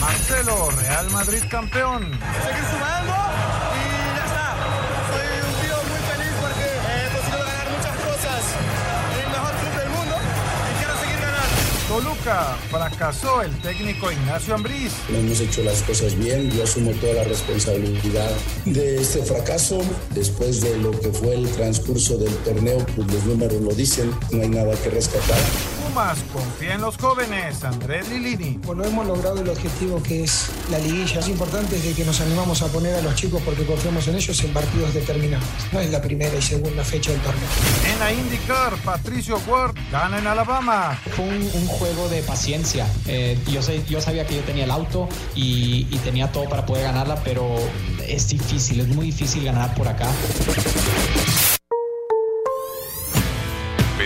Marcelo, Real Madrid campeón. Seguir sumando y ya está. Soy un tío muy feliz porque he conseguido ganar muchas cosas en el mejor club del mundo y quiero seguir ganando. Toluca fracasó el técnico Ignacio Ambriz. No hemos hecho las cosas bien, yo asumo toda la responsabilidad de este fracaso. Después de lo que fue el transcurso del torneo, pues los números lo dicen, no hay nada que rescatar. Pumas confía en los jóvenes. Andrés Lilini. Bueno, hemos logrado el objetivo que es la liguilla. Es importante de que nos animamos a poner a los chicos porque confiamos en ellos en partidos determinados. No es la primera y segunda fecha del torneo. En la IndyCar, Patricio Ward gana en Alabama. Fue un, un juego de paciencia. Eh, yo, sé, yo sabía que yo tenía el auto y, y tenía todo para poder ganarla, pero es difícil, es muy difícil ganar por acá.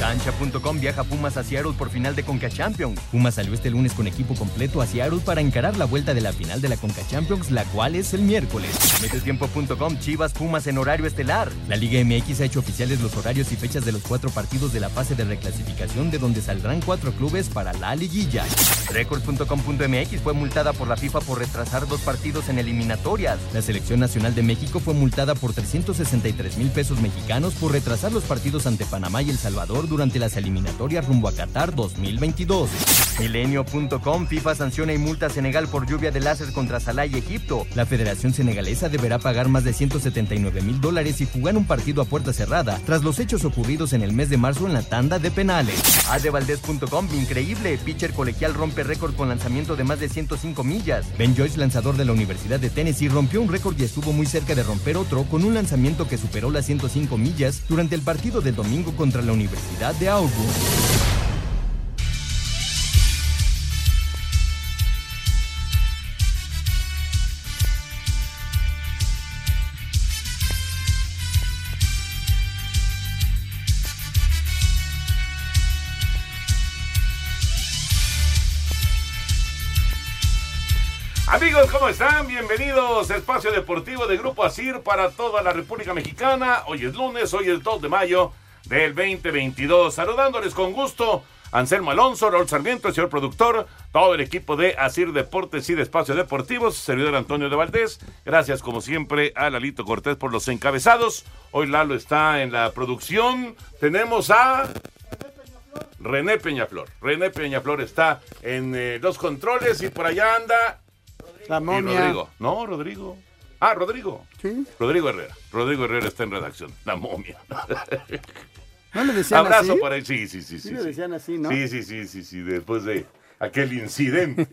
Cancha.com viaja Pumas a Seattle por final de Conca Champions. Pumas salió este lunes con equipo completo a Seattle para encarar la vuelta de la final de la Conca Champions, la cual es el miércoles. Metetiempo.com Chivas Pumas en horario estelar. La Liga MX ha hecho oficiales los horarios y fechas de los cuatro partidos de la fase de reclasificación de donde saldrán cuatro clubes para la liguilla. Record.com.mx fue multada por la FIFA por retrasar dos partidos en eliminatorias. La Selección Nacional de México fue multada por 363 mil pesos mexicanos por retrasar los partidos ante Panamá y El Salvador durante las eliminatorias rumbo a Qatar 2022. Milenio.com FIFA sanciona y multa a Senegal por lluvia de láser contra Salah y Egipto. La Federación Senegalesa deberá pagar más de 179 mil dólares y jugar un partido a puerta cerrada tras los hechos ocurridos en el mes de marzo en la tanda de penales. Adevaldez.com increíble. Pitcher colegial rompe récord con lanzamiento de más de 105 millas. Ben Joyce, lanzador de la Universidad de Tennessee, rompió un récord y estuvo muy cerca de romper otro con un lanzamiento que superó las 105 millas durante el partido del domingo contra la Universidad de. Amigos, ¿cómo están? Bienvenidos a Espacio Deportivo de Grupo Asir para toda la República Mexicana. Hoy es lunes, hoy es 2 de mayo del 2022. Saludándoles con gusto, Anselmo Alonso, Raúl Sarmiento, el señor productor, todo el equipo de Asir Deportes y de Espacio Deportivos, servidor Antonio de Valdés. Gracias, como siempre, a Lalito Cortés por los encabezados. Hoy Lalo está en la producción. Tenemos a. René Peñaflor. René Peñaflor está en eh, los controles y por allá anda. La Y momia. Rodrigo. No, Rodrigo. Ah, Rodrigo. Sí. Rodrigo Herrera. Rodrigo Herrera está en redacción. La momia. ¿No le decían Abrazo así? para él. Sí, sí, sí. Sí Sí, le decían así, ¿no? Sí, sí, sí, sí, sí. Después de aquel incidente.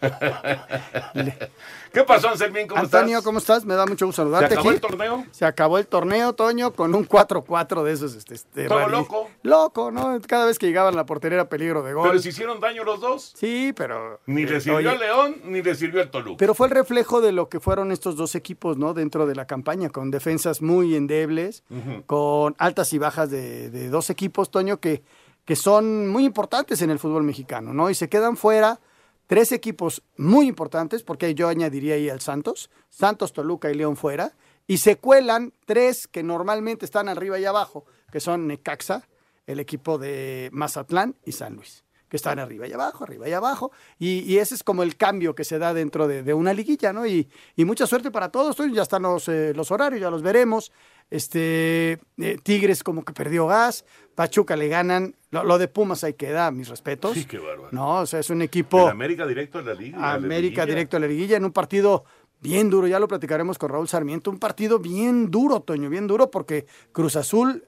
¿Qué pasó, Anselmín? ¿Cómo Antonio, estás? ¿cómo estás? Me da mucho gusto saludarte. ¿Se acabó aquí. el torneo? Se acabó el torneo, Toño, con un 4-4 de esos. Este, este, ¿Todo loco? Loco, ¿no? Cada vez que llegaban a la portería era peligro de gol. Pero se hicieron daño los dos. Sí, pero... Ni eh, le sirvió al León, ni le sirvió al Toluca. Pero fue el reflejo de lo que fueron estos dos equipos, ¿no? Dentro de la campaña, con defensas muy endebles, con altas y bajas de, de dos equipos, Toño, que, que son muy importantes en el fútbol mexicano, ¿no? Y se quedan fuera tres equipos muy importantes, porque yo añadiría ahí al Santos, Santos, Toluca y León fuera, y se cuelan tres que normalmente están arriba y abajo, que son Necaxa, el equipo de Mazatlán y San Luis que están arriba y abajo, arriba y abajo. Y, ese es como el cambio que se da dentro de, de una liguilla, ¿no? Y, y, mucha suerte para todos. Ya están los, eh, los horarios, ya los veremos. Este eh, Tigres como que perdió gas, Pachuca le ganan, lo, lo, de Pumas ahí queda, mis respetos. Sí, qué bárbaro. No, o sea, es un equipo. América directo a la liga. América la directo a la liguilla en un partido bien duro, ya lo platicaremos con Raúl Sarmiento, un partido bien duro, Toño, bien duro, porque Cruz Azul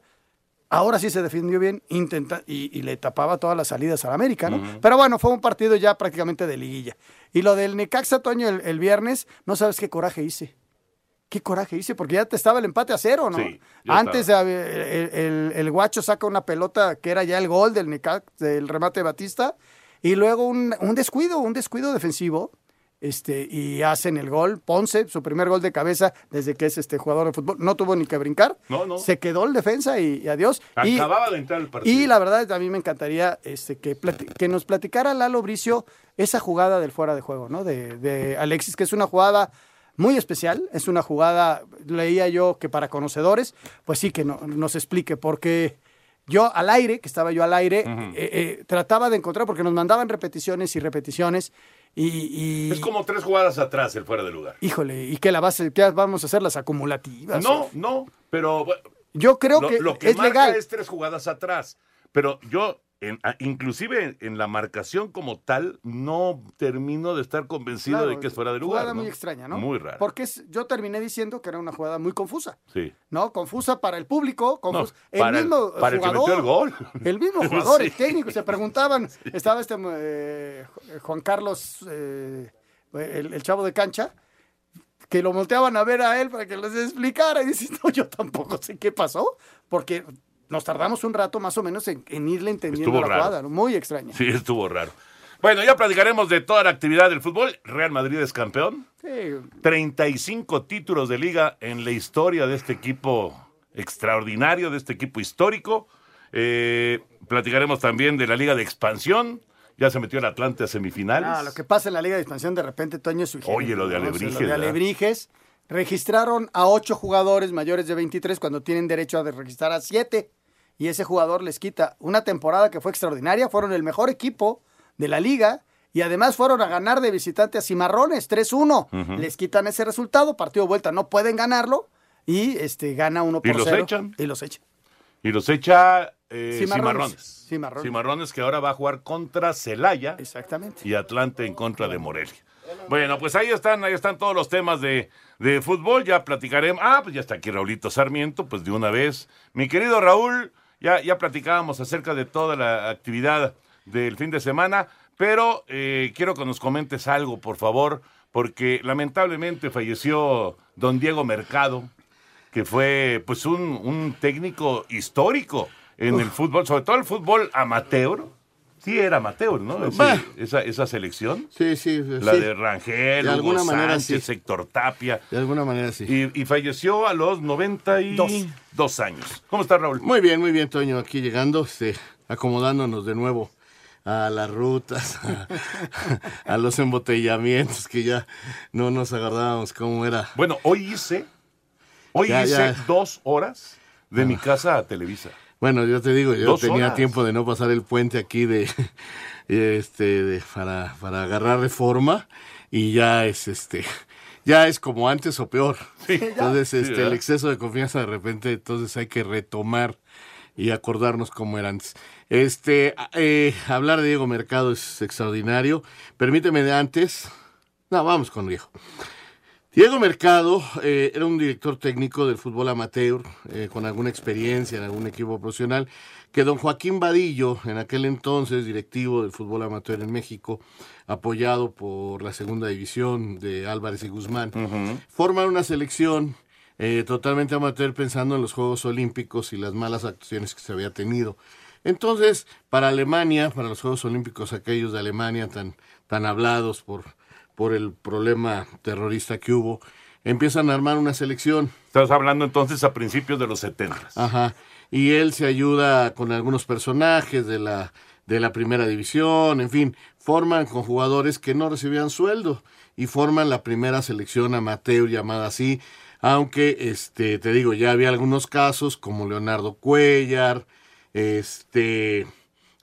ahora sí se defendió bien intenta, y, y, le tapaba todas las salidas al América, ¿no? Uh -huh. Pero bueno, fue un partido ya prácticamente de liguilla. Y lo del Necaxa, Toño, el, el viernes, no sabes qué coraje hice qué coraje hice, porque ya te estaba el empate a cero, ¿no? Sí, Antes el, el, el, guacho saca una pelota que era ya el gol del, del remate de Batista, y luego un, un, descuido, un descuido defensivo, este, y hacen el gol. Ponce, su primer gol de cabeza desde que es este jugador de fútbol, no tuvo ni que brincar. No, no. Se quedó el defensa y, y adiós. Acababa y, de entrar el partido. Y la verdad, a mí me encantaría este, que, que nos platicara Lalo Bricio esa jugada del fuera de juego, ¿no? De, de Alexis, que es una jugada muy especial, es una jugada, leía yo que para conocedores, pues sí que no, nos explique, porque yo al aire, que estaba yo al aire, uh -huh. eh, eh, trataba de encontrar, porque nos mandaban repeticiones y repeticiones, y, y, Es como tres jugadas atrás el fuera de lugar. Híjole, ¿y qué la base, qué vamos a hacer las acumulativas? No, o? no, pero... Yo creo lo, que, lo que es marca legal. es tres jugadas atrás, pero yo en, a, inclusive en la marcación como tal, no termino de estar convencido Claro, de que es fuera de lugar. Jugada ¿no? muy extraña, ¿no? Muy rara. Porque es- yo terminé diciendo que era una jugada muy confusa, Sí. ¿no? Confusa para el público, No, confusa. para el mismo para el que jugador, metió el gol. El mismo jugador, Sí. el técnico, se preguntaban, estaba este eh, Juan Carlos, eh, el, el chavo de cancha, que lo volteaban a ver a él para que les explicara. Y dices, no, yo tampoco sé qué pasó, porque nos tardamos un rato más o menos en, en irle entendiendo Estuvo la raro. jugada, ¿no? muy extraña. Sí, estuvo raro. Bueno, ya platicaremos de toda la actividad del fútbol. Real Madrid es campeón. Sí, 35 títulos de liga en la historia de este equipo extraordinario, de este equipo histórico. Eh, platicaremos también de la liga de expansión. Ya se metió el Atlante a semifinales. Ah, lo que pasa en la Liga de Expansión de repente, Toño es su Oye, lo de ¿no? O sea, Alebrijes, lo de ¿verdad? Registraron a ocho jugadores mayores de 23 cuando tienen derecho a registrar a siete. Y ese jugador les quita una temporada que fue extraordinaria. Fueron el mejor equipo de la liga. Y además fueron a ganar de visitante a Cimarrones, 3-1. Ujú. Les quitan ese resultado, partido de vuelta, no pueden ganarlo. Y este gana uno ¿Y por los cero. echan? Y los echan. Y los echa eh, Cimarrones. Cimarrones. Cimarrones. Cimarrones que ahora va a jugar contra Celaya. Exactamente. Y Atlante en contra de Morelia. Bueno, pues ahí están, ahí están todos los temas de, de fútbol. Ya platicaremos. Ah, pues ya está aquí Raulito Sarmiento, pues de una vez. Mi querido Raúl, ya, ya platicábamos acerca de toda la actividad del fin de semana, pero eh, quiero que nos comentes algo, por favor, porque lamentablemente falleció don Diego Mercado, que fue pues un, un técnico histórico en el fútbol, sobre todo el fútbol amateur. Sí, era amateur, ¿no? Bah. esa, esa selección. Sí, sí. La sí. de Rangel, De Hugo alguna manera, Sánchez, sí. Héctor Tapia. De alguna manera sí. Y, y falleció a los 92 años. ¿Cómo está Raúl? Muy bien, muy bien, Toño. Aquí llegando, este, acomodándonos de nuevo a las rutas, a, a los embotellamientos que ya no nos agarrábamos cómo era. Bueno, hoy hice, hoy Ya, hice ya. Ah. dos horas de mi casa a Televisa. Bueno, yo te digo, yo tenía horas. tiempo de no pasar el puente aquí de, este, de- para, para agarrar reforma y ya es, este, ya es como antes o peor. Entonces, este, el exceso de confianza de repente, entonces hay que retomar y acordarnos cómo era antes. Este, eh, hablar de Diego Mercado es extraordinario. Permíteme de antes. No, vamos con Diego. Diego Mercado eh, era un director técnico del fútbol amateur, eh, con alguna experiencia en algún equipo profesional, que don Joaquín Vadillo, en aquel entonces directivo del fútbol amateur en México, apoyado por la segunda división de Álvarez y Guzmán, forman una selección eh, totalmente amateur pensando en los Juegos Olímpicos y las malas actuaciones que se había tenido. Entonces, para Alemania, para los Juegos Olímpicos aquellos de Alemania tan, tan hablados por, por el problema terrorista que hubo, empiezan a armar una selección. Estás hablando entonces a principios de los 70. Ajá. Y él se ayuda con algunos personajes de la, de la primera división, en fin, forman con jugadores que no recibían sueldo y forman la primera selección amateur llamada así, aunque este te digo, ya había algunos casos como Leonardo Cuellar, este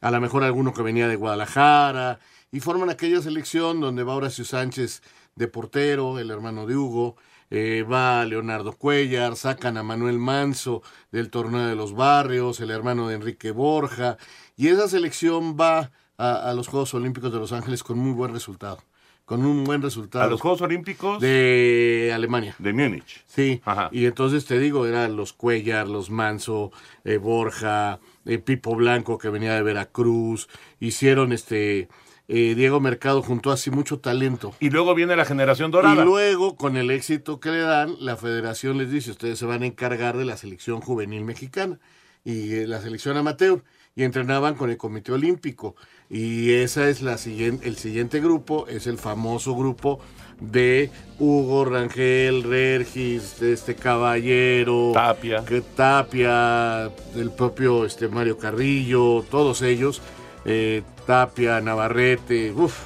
a lo mejor alguno que venía de Guadalajara, y forman aquella selección donde va Horacio Sánchez de portero, el hermano de Hugo, eh, va Leonardo Cuellar, sacan a Manuel Manso del torneo de los barrios, el hermano de Enrique Borja, y esa selección va a, a los Juegos Olímpicos de Los Ángeles con muy buen resultado. Con un buen resultado. ¿A los Juegos Olímpicos? De Alemania. De Múnich. Sí. Y entonces te digo, eran los Cuellar, los Manso, eh, Borja, eh, Pipo Blanco que venía de Veracruz. Hicieron este eh, Diego Mercado junto a así mucho talento. Y luego viene la generación dorada. Y luego, con el éxito que le dan, la federación les dice, ustedes se van a encargar de la selección juvenil mexicana y eh, la selección amateur. Y entrenaban con el Comité Olímpico. Y esa es la siguiente, el siguiente grupo, es el famoso grupo de Hugo Rangel, Regis, este Caballero, Tapia, que Tapia, el propio este Mario Carrillo, todos ellos, eh, Tapia, Navarrete, uff,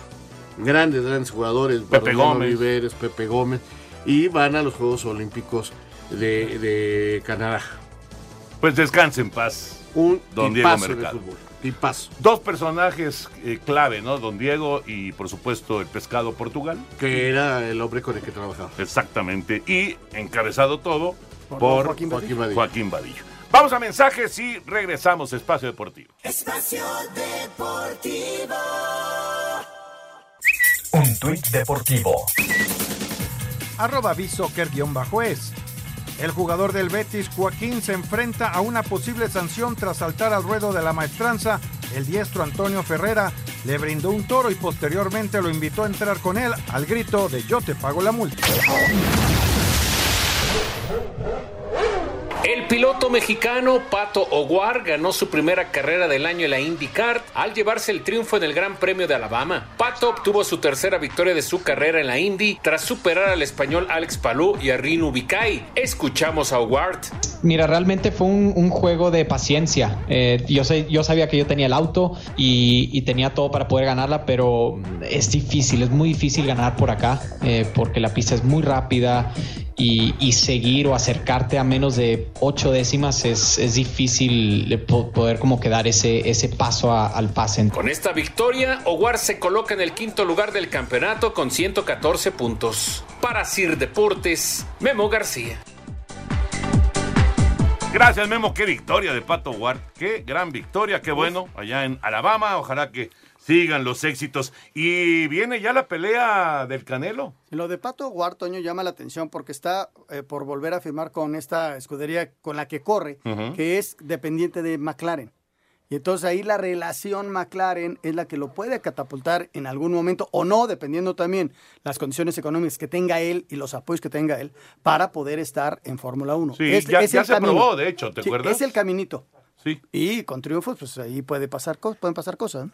grandes, grandes jugadores, Pepe Gómez. Oliveres, Pepe Gómez, y van a los Juegos Olímpicos de, de Canadá. Pues descanse en paz. Un Don Diego tipazo de Mercado. fútbol, tipazo. Dos personajes eh, clave, ¿no? Don Diego y, por supuesto, el pescado Portugal. Que era el hombre con el que trabajaba. Exactamente. Y encabezado todo Por por, Joaquín Vadillo. Joaquín Joaquín Vadillo. Vamos a mensajes y regresamos a Espacio Deportivo. Espacio Deportivo. Un tuit deportivo. Arroba Bisoccer-es. El jugador del Betis, Joaquín, se enfrenta a una posible sanción tras saltar al ruedo de la maestranza. El diestro Antonio Ferrera le brindó un toro y posteriormente lo invitó a entrar con él al grito de yo te pago la multa. El piloto mexicano Pato O'War ganó su primera carrera del año en la IndyCar al llevarse el triunfo en el Gran Premio de Alabama. Pato obtuvo su tercera victoria de su carrera en la Indy tras superar al español Alex Palou y a Rinu Bicay. Escuchamos a O'Ward. Mira, realmente fue un, juego de paciencia. Eh, yo, sé, yo sabía que yo tenía el auto y, tenía todo para poder ganarla, pero es difícil, es muy difícil ganar por acá eh, porque la pista es muy rápida y, seguir o acercarte a menos de ocho décimas es, difícil po- poder como que dar ese, ese paso al pase. Con esta victoria, O'War se coloca en el quinto lugar del campeonato con 114 puntos. Para Sir Deportes, Memo García. Gracias, Memo. Qué victoria de Pato Ward. Qué gran victoria. Qué bueno. Allá en Alabama. Ojalá que sigan los éxitos. Y viene ya la pelea del Canelo. Lo de Pato Guard, Toño, llama la atención porque está eh, por volver a firmar con esta escudería con la que corre, que es dependiente de McLaren. Y entonces ahí la relación McLaren es la que lo puede catapultar en algún momento o no, dependiendo también las condiciones económicas que tenga él y los apoyos que tenga él para poder estar en Fórmula 1. Sí, ya- ya se probó, de hecho, ¿te Sí, acuerdas? Es el caminito. Sí. Y con triunfos, pues ahí puede pasar, pueden pasar cosas.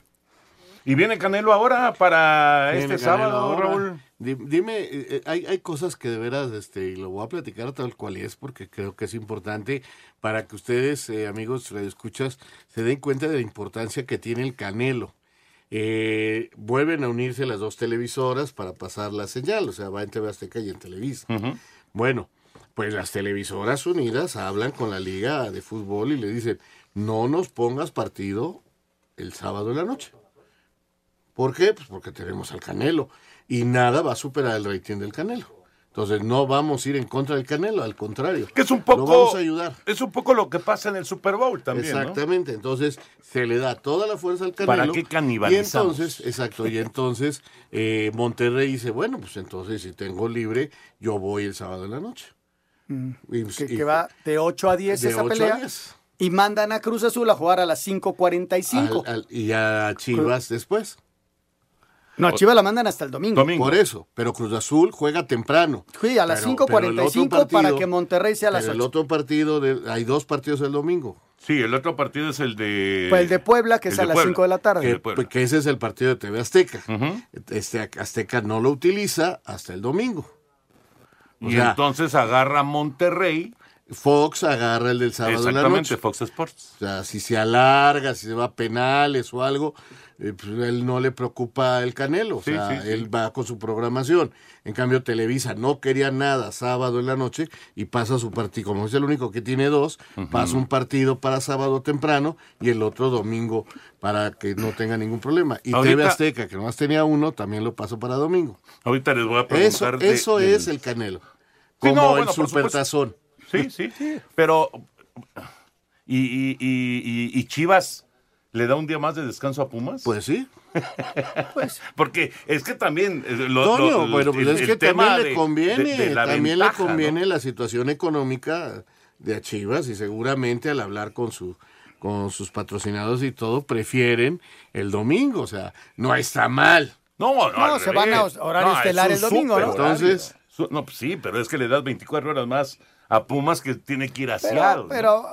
Y viene Canelo ahora para Viene este Canelo sábado, ahora. Raúl. Di- Dime, eh, eh, hay, hay cosas que de veras, este, y lo voy a platicar tal cual es, porque creo que es importante para que ustedes, eh, amigos escuchas, se den cuenta de la importancia que tiene el Canelo. Eh, vuelven a unirse las dos televisoras para pasar la señal, o sea, va en TV Azteca y en Televisa. Bueno, pues las televisoras unidas hablan con la liga de fútbol y le dicen, no nos pongas partido el sábado en la noche. ¿Por qué? Pues porque tenemos al Canelo. Y nada va a superar el rating del Canelo. Entonces no vamos a ir en contra del Canelo, al contrario. Que es un poco. Lo vamos a ayudar. Es un poco lo que pasa en el Super Bowl también. ¿no? Exactamente. Entonces se le da toda la fuerza al Canelo. ¿Para qué Y canibalizamos? entonces, exacto. Y entonces eh, Monterrey dice, bueno, pues entonces si tengo libre, yo voy el sábado en la noche. Y- Que, y- que va de 8 a 10 de esa 8 a pelea. 10. Y mandan a Cruz Azul a jugar a las 5.45. al- al- y a Chivas después. No, a Chivas la mandan hasta el domingo. Por eso, pero Cruz Azul juega temprano. Sí, a las Pero- 5:45 pero el otro para que Monterrey sea a las pero el 8. otro partido, de- hay dos partidos el domingo. Sí, el otro partido es el de. Pues el de Puebla, que el es a de las Puebla. 5 de la tarde. Que, que ese es el partido de TV Azteca. Este Azteca no lo utiliza hasta el domingo. O Y sea, entonces agarra Monterrey Fox agarra el del sábado en la Exactamente, noche. Fox Sports. O sea, si se alarga, si se va a penales o algo, eh, pues, él no le preocupa el Canelo. O sea, sí, sí. él va con su programación. En cambio, Televisa no quería nada sábado en la noche y pasa su partido. Como es el único que tiene dos, pasa un partido para sábado temprano y el otro domingo para que no tenga ningún problema. Y Ahorita- TV Azteca, que nomás tenía uno, también lo pasó para domingo. Ahorita les voy a Eso, preguntar. de- eso es el Canelo. Como no, el bueno, supuesto. supertazón. Sí, sí, sí. Pero. ¿Y, y, y, y- y Chivas le da un día más de descanso a Pumas? Pues sí. Porque es que también. eh, Lo, Toño, lo- bueno, pues el- es que también le conviene, de- de la también ventaja, le ¿no? conviene la situación económica de a Chivas y seguramente al hablar con su con sus patrocinados y todo prefieren el domingo, o sea, no está mal. No, no, No, se van a horario es estelar el domingo, ¿no? Entonces- Su- No, pues sí, pero es que le das 24 horas más a Pumas que tiene que ir a Pero, Seattle, ¿no? pero,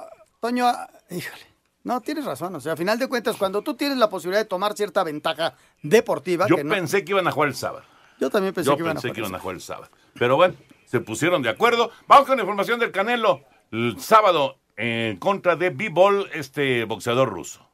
Toño, híjole. No, tienes razón. O sea, a final de cuentas, cuando tú tienes la posibilidad de tomar cierta ventaja deportiva. Yo que no- pensé que iban a jugar el sábado. yo también pensé Yo que iban a pensé jugar que iban a jugar el sábado. Pero bueno, se pusieron de acuerdo. Vamos con la información del Canelo. El sábado en contra de B-Ball, este boxeador ruso.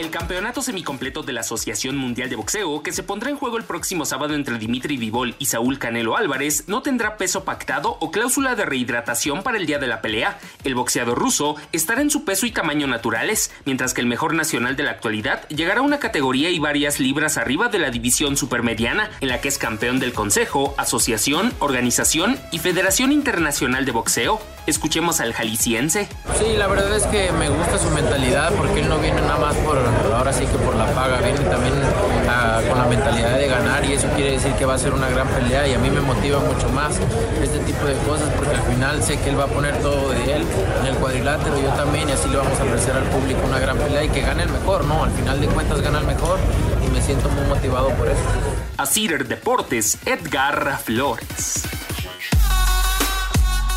El campeonato semicompleto de la Asociación Mundial de Boxeo, que se pondrá en juego el próximo sábado entre Dimitri Vivol y Saúl Canelo Álvarez, no tendrá peso pactado o cláusula de rehidratación para el día de la pelea. El boxeador ruso estará en su peso y tamaño naturales, mientras que el mejor nacional de la actualidad llegará a una categoría y varias libras arriba de la división supermediana, en la que es campeón del Consejo, Asociación, Organización y Federación Internacional de Boxeo. Escuchemos al jalisciense. Sí, la verdad es que me gusta su mentalidad porque él no viene nada más por, ahora sí que por la paga, viene también ah, con la mentalidad de ganar y eso quiere decir que va a ser una gran pelea y a mí me motiva mucho más este tipo de cosas porque al final sé que él va a poner todo de él en el cuadrilátero, yo también y así le vamos a ofrecer al público una gran pelea y que gane el mejor, ¿no? Al final de cuentas gana el mejor y me siento muy motivado por eso. A Cider Deportes, Edgar Flores.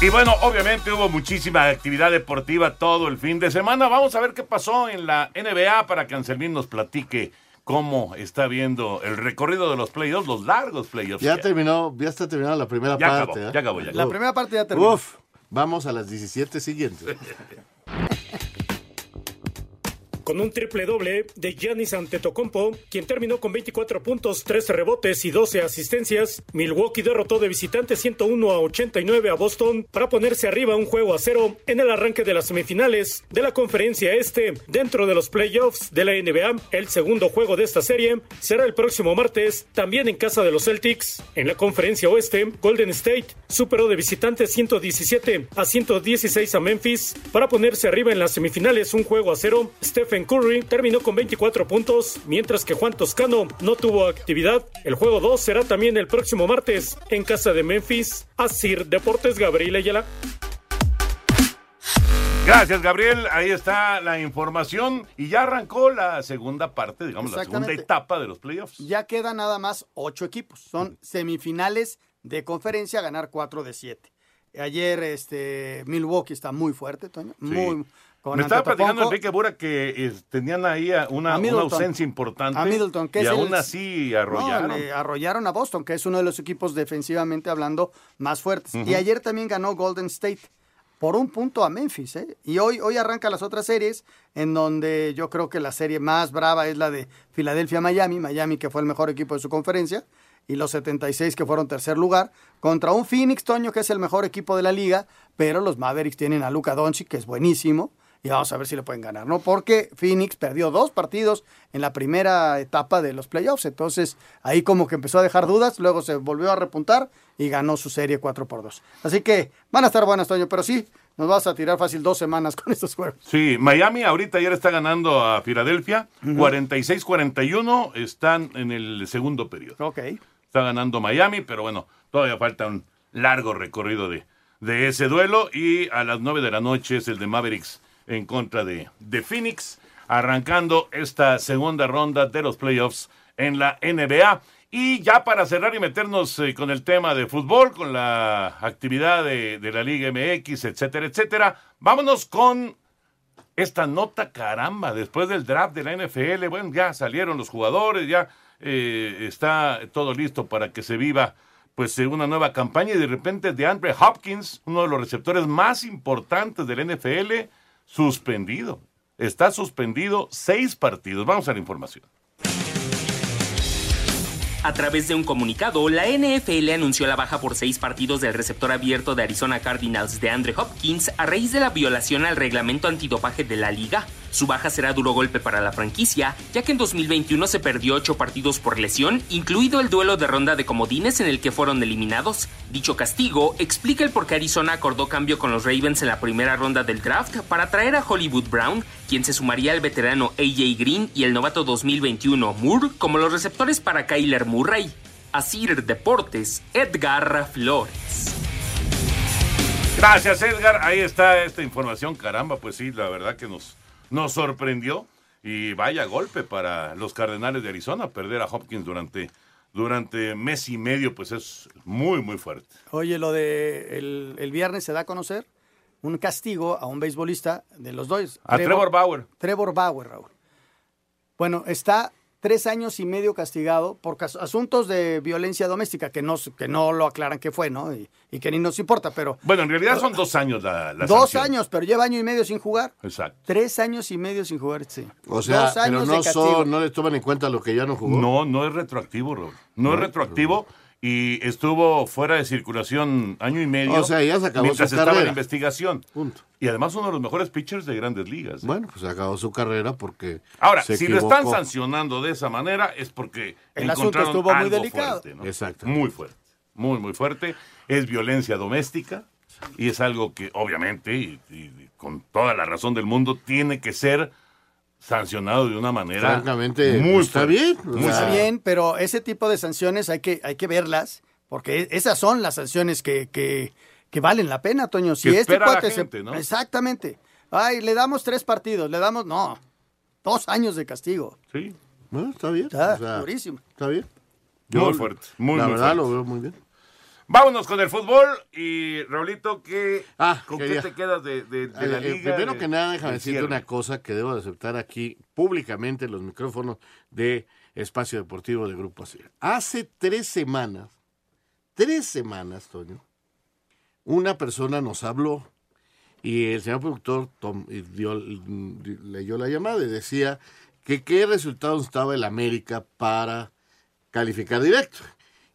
Y bueno, obviamente hubo muchísima actividad deportiva todo el fin de semana. Vamos a ver qué pasó en la NBA para que Anselmín nos platique cómo está viendo el recorrido de los playoffs, los largos playoffs. Ya terminó, ya está terminada la primera Ya parte. acabó, ¿eh? ya acabó, ya La primera parte ya terminó. Uf, vamos a las 17 siguientes. con un triple doble de Giannis Antetokounmpo, quien terminó con 24 puntos, 13 rebotes y 12 asistencias. Milwaukee derrotó de visitante 101 a 89 a Boston para ponerse arriba un juego a cero en el arranque de las semifinales de la conferencia este dentro de los playoffs de la NBA. El segundo juego de esta serie será el próximo martes, también en casa de los Celtics. En la conferencia oeste, Golden State superó de visitante 117 a 116 a Memphis para ponerse arriba en las semifinales un juego a cero. Stephen Curry terminó con 24 puntos, mientras que Juan Toscano no tuvo actividad. El juego 2 será también el próximo martes en casa de Memphis. Asir Deportes Gabriel Ayala. Gracias, Gabriel. Ahí está la información. Y ya arrancó la segunda parte, digamos, la segunda etapa de los playoffs. Ya quedan nada más ocho equipos. Son semifinales de conferencia, ganar cuatro de siete. Ayer este Milwaukee está muy fuerte, Toño. Muy, con Me estaba platicando Enrique Bura que eh, tenían ahí una, ausencia importante. A Middleton, que y es el- aún así arrollaron. No, le arrollaron a Boston, que es uno de los equipos defensivamente hablando más fuertes. Y ayer también ganó Golden State por un punto a Memphis. ¿eh? Y hoy, hoy arranca las otras series, en donde yo creo que la serie más brava es la de Filadelfia-Miami. Miami, que fue el mejor equipo de su conferencia, y los 76 que fueron tercer lugar, contra un Phoenix, Toño, que es el mejor equipo de la liga, pero los Mavericks tienen a Luka Doncic, que es buenísimo. Y vamos a ver si le pueden ganar, ¿no? Porque Phoenix perdió dos partidos en la primera etapa de los playoffs. Entonces, ahí como que empezó a dejar dudas, luego se volvió a repuntar y ganó su serie 4 por 2. Así que van a estar buenas, Toño, pero sí, nos vas a tirar fácil dos semanas con estos juegos. Sí, Miami ahorita ya le está ganando a Filadelfia. 46-41 están en el segundo periodo. Ok. Está ganando Miami, pero bueno, todavía falta un largo recorrido de, de ese duelo. Y a las 9 de la noche es el de Mavericks en contra de, de Phoenix, arrancando esta segunda ronda de los playoffs en la NBA. Y ya para cerrar y meternos eh, con el tema de fútbol, con la actividad de, de la Liga MX, etcétera, etcétera, vámonos con esta nota, caramba, después del draft de la NFL, bueno, ya salieron los jugadores, ya eh, está todo listo para que se viva pues eh, una nueva campaña y de repente de Andre Hopkins, uno de los receptores más importantes del NFL, suspendido. Está suspendido seis partidos. Vamos a la información. A través de un comunicado, la NFL anunció la baja por seis partidos del receptor abierto de Arizona Cardinals de Andre Hopkins a raíz de la violación al reglamento antidopaje de la liga. Su baja será duro golpe para la franquicia, ya que en 2021 se perdió ocho partidos por lesión, incluido el duelo de ronda de comodines en el que fueron eliminados. Dicho castigo explica el por qué Arizona acordó cambio con los Ravens en la primera ronda del draft para traer a Hollywood Brown, quien se sumaría al veterano AJ Green y el novato 2021 Moore como los receptores para Kyler Murray. Asir Deportes, Edgar Flores. Gracias, Edgar. Ahí está esta información. Caramba, pues sí, la verdad que nos, nos sorprendió. Y vaya golpe para los Cardenales de Arizona. Perder a Hopkins durante, durante mes y medio, pues es muy, muy fuerte. Oye, lo de el, el viernes se da a conocer un castigo a un beisbolista de los dos. A Trevor Bauer. Trevor Bauer, Raúl. Bueno, está tres años y medio castigado por asuntos de violencia doméstica, que no, que no lo aclaran qué fue, ¿no? Y, y que ni nos importa, pero... Bueno, en realidad son dos años la, la Dos sanción. años, pero lleva año y medio sin jugar. Exacto. Tres años y medio sin jugar, sí. O sea, Dos pero años no, de son, no le toman en cuenta lo que ya no jugó. No, no es retroactivo. No, No, es retroactivo y estuvo fuera de circulación año y medio. O sea, ya se acabó mientras su estaba en investigación. Punto. Y además uno de los mejores pitchers de grandes ligas. ¿eh? Bueno, pues acabó su carrera porque. Ahora, se si lo están sancionando de esa manera es porque El asunto estuvo muy delicado. fuerte, ¿no? Exacto. Muy fuerte, muy, muy fuerte. Es violencia doméstica y es algo que obviamente, y, y con toda la razón del mundo, tiene que ser sancionado de una manera Francamente, muy está fuerte, bien. muy Está bien, pero ese tipo de sanciones hay que, hay que verlas, porque e, esas son las sanciones que, que, que valen la pena, Toño. Si Que este cuate se-. Exactamente. Ay, le damos tres partidos, le damos, no, dos años de castigo. Sí. Bueno, está bien. Está o sea, durísimo. Está bien. Muy fuerte, muy, La muy verdad fuerte. lo veo muy bien. Vámonos con el fútbol y Raulito, ¿qué, Ah, ¿con quería- qué te quedas de, de- de la Eh, eh, primero de- que nada, déjame decirte cierre? una cosa que debo de aceptar aquí públicamente en los micrófonos de Espacio Deportivo de Grupo Asir. Hace tres semanas, tres semanas, Toño, una persona nos habló y el señor productor tom- dio- leyó la llamada y decía que qué resultados estaba el América para calificar directo.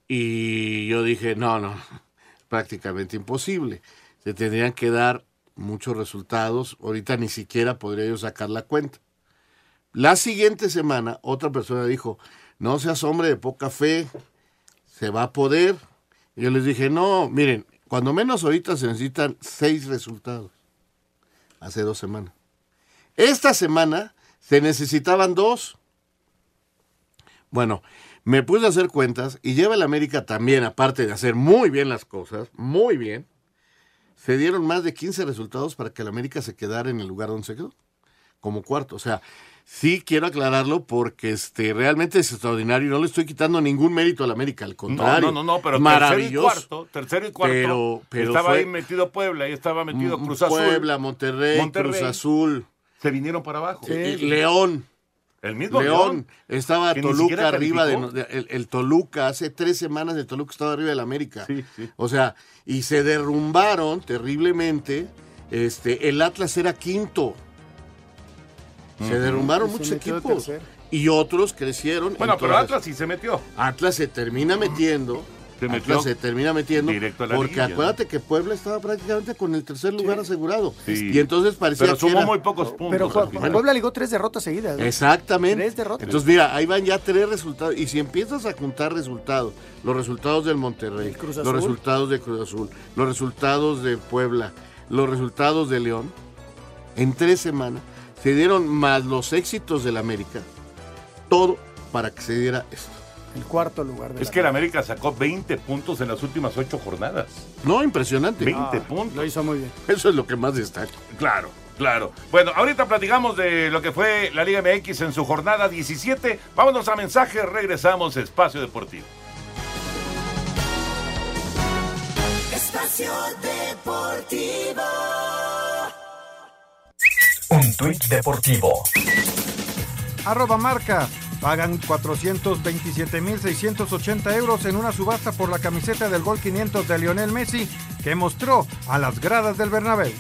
Y yo dije, no, no, prácticamente imposible. Se tendrían que dar muchos resultados. Ahorita ni siquiera podría yo sacar la cuenta. La siguiente semana, otra persona dijo, no seas hombre de poca fe, se va a poder. Yo les dije, no, miren, cuando menos ahorita se necesitan seis resultados. Hace dos semanas. Esta semana se necesitaban dos. Bueno, me puse a hacer cuentas y lleva el América también, aparte de hacer muy bien las cosas, muy bien, se dieron más de 15 resultados para que el América se quedara en el lugar donde se quedó, como cuarto. O sea, sí quiero aclararlo porque este realmente es extraordinario y no le estoy quitando ningún mérito al América, al No, contrario. no, no, no, pero maravilloso. tercero y cuarto, tercero y cuarto, Pero- pero estaba fue- ahí metido Puebla, ahí estaba metido Mm, Cruz Azul. Puebla, Monterrey, Monterrey. Cruz Azul, Se vinieron para abajo. eh, León. El mismo León, León. estaba Toluca arriba de, el, el Toluca, hace tres semanas el Toluca estaba arriba del América. Sí, sí. O sea, y se derrumbaron terriblemente. Este, el Atlas era quinto. Se derrumbaron Y muchos equipos. Y otros crecieron. Bueno, pero Atlas sí se metió. Atlas se termina metiendo. Se Atlas metió se termina metiendo. directo a la porque liguilla, ¿no? acuérdate que Puebla estaba prácticamente con el tercer lugar asegurado. Sí. Y entonces parecía Pero que sumó era- muy pocos puntos. Pero. Puebla ligó tres derrotas seguidas. ¿no? Exactamente. Tres derrotas. Entonces, mira, ahí van ya tres resultados. Y si empiezas a juntar resultados, los resultados del Monterrey, Cruz los resultados de Cruz Azul, los resultados de Puebla, los resultados de León, en tres semanas se dieron más los éxitos del América, todo para que se diera esto. El cuarto lugar. De Es la que el América sacó 20 puntos en las últimas ocho jornadas. No, impresionante. 20 Ah, puntos. Lo hizo muy bien. Eso es lo que más destaca. Claro, claro. Bueno, ahorita platicamos de lo que fue la Liga MX en su jornada 17. Vámonos a mensajes, regresamos a Espacio Deportivo. Espacio Deportivo. Un tuit deportivo. Arroba marca. Pagan 427.680 euros en una subasta por la camiseta del gol 500 de Lionel Messi que mostró a las gradas del Bernabéu.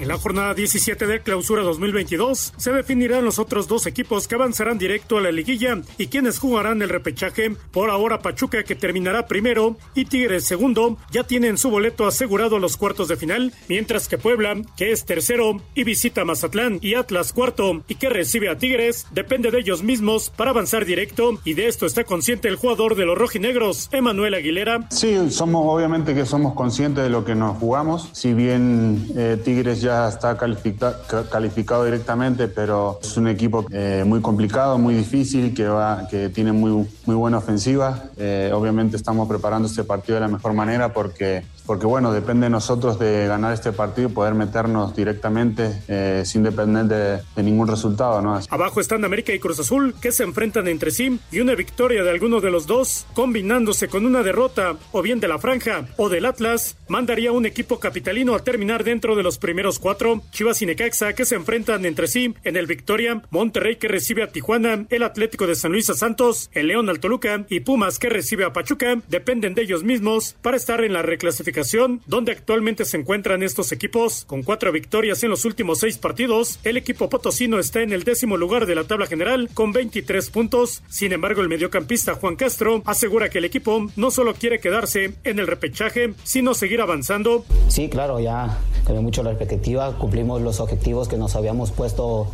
En la jornada 17 de clausura 2022 se definirán los otros dos equipos que avanzarán directo a la liguilla y quienes jugarán el repechaje. Por ahora Pachuca que terminará primero y Tigres segundo ya tienen su boleto asegurado a los cuartos de final, mientras que Puebla, que es tercero y visita Mazatlán y Atlas cuarto y que recibe a Tigres, depende de ellos mismos para avanzar directo y de esto está consciente el jugador de los rojinegros, Emanuel Aguilera. Sí, somos obviamente que somos conscientes de lo que nos jugamos, si bien eh, Tigres ya está califica- ca- calificado directamente, pero es un equipo eh, muy complicado, muy difícil, que, va, que tiene muy, muy buena ofensiva. Eh, obviamente estamos preparando este partido de la mejor manera porque, porque bueno, depende de nosotros de ganar este partido y poder meternos directamente eh, sin depender de, ningún resultado. ¿no? Abajo están América y Cruz Azul, que se enfrentan entre sí, y una victoria de alguno de los dos, combinándose con una derrota, o bien de la Franja o del Atlas, mandaría un equipo capitalino a terminar dentro de los primeros cuatro. Chivas y Necaxa, que se enfrentan entre sí en el Victoria, Monterrey, que recibe a Tijuana, el Atlético de San Luis a Santos, el León al Toluca y Pumas, que recibe a Pachuca, dependen de ellos mismos para estar en la reclasificación, donde actualmente se encuentran estos equipos, con cuatro victorias en los últimos seis partidos. El equipo potosino está en el décimo lugar de la tabla general con 23 puntos. Sin embargo, el mediocampista Juan Castro asegura que el equipo no solo quiere quedarse en el repechaje, sino seguir avanzando. Sí, claro, ya cambió mucho la perspectiva, cumplimos los objetivos que nos habíamos puesto